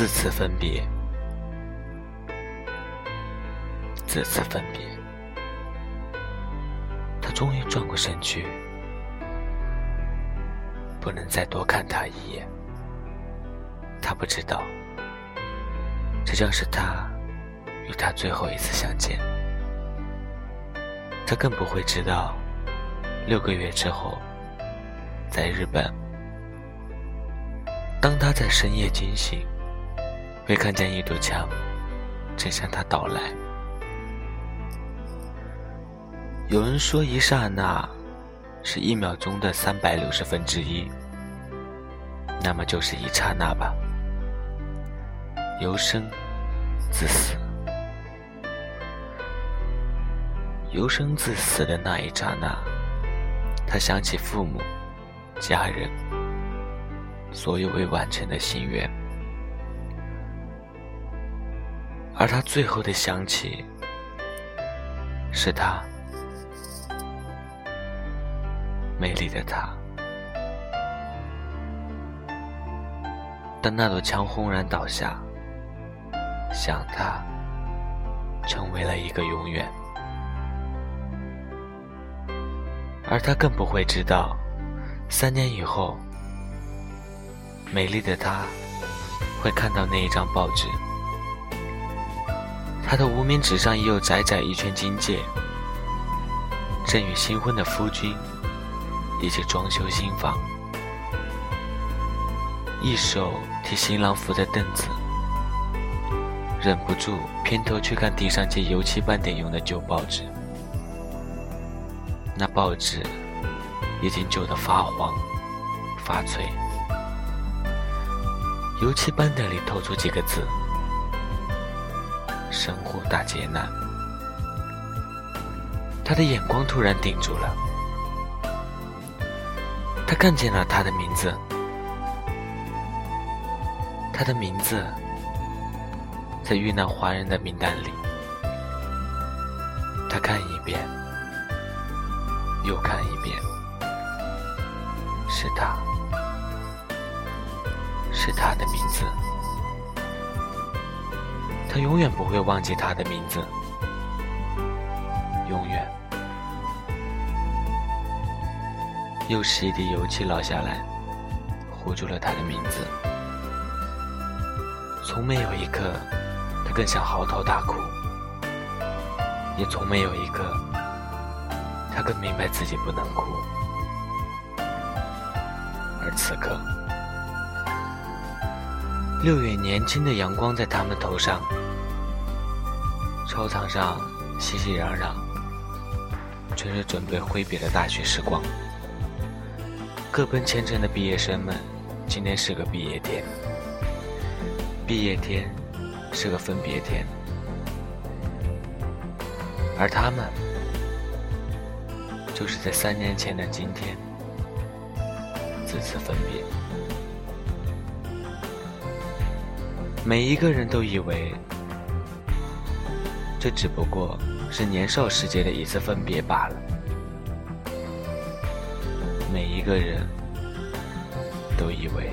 自此分别，自此分别。他终于转过身去，不能再多看他一眼。他不知道，这将是他与他最后一次相见。他更不会知道，六个月之后，在日本，当他在深夜惊醒，会看见一堵墙正向他倒来。有人说，一刹那是一秒钟的三百六十分之一，那么就是一刹那吧。由生至死，由生至死的那一刹那，他想起父母、家人，所有未完成的心愿，而他最后的想起，是他美丽的他。当那堵墙轰然倒下。想他，成为了一个永远，而他更不会知道，三年以后，美丽的他会看到那一张报纸，他的无名指上已有窄窄一圈金戒，正与新婚的夫君一起装修新房，一手替新郎扶着凳子。忍不住偏头去看地上借油漆斑点用的旧报纸，那报纸已经旧得发黄发脆，油漆斑点里透出几个字：“生活大劫难。”他的眼光突然定住了，他看见了他的名字，他的名字。在遇难华人的名单里，他看一遍，又看一遍，是他，是他的名字，他永远不会忘记他的名字，永远。又是一滴油漆落下来，糊住了他的名字，从没有一刻。他更想嚎啕大哭，也从没有一刻，他更明白自己不能哭。而此刻，六月年轻的阳光在他们头上，操场上熙熙攘攘，全是准备挥别的大学时光。各奔前程的毕业生们，今天是个毕业天，毕业天。是个分别天，而他们就是在三年前的今天自此分别。每一个人都以为，这只不过是年少时节的一次分别罢了。每一个人都以为。